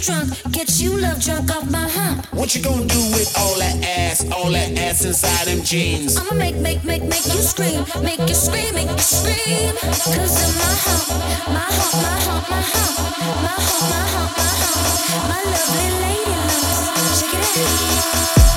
drunk, get you love drunk off my hump. What you gonna do with all that ass, all that ass inside them jeans? I'ma make, make, make, make you scream, make you scream, make you scream. Cause of my hump, my hump, my hump, my hump, my hump, my hump, my hump, my lovely lady loves. Check it out.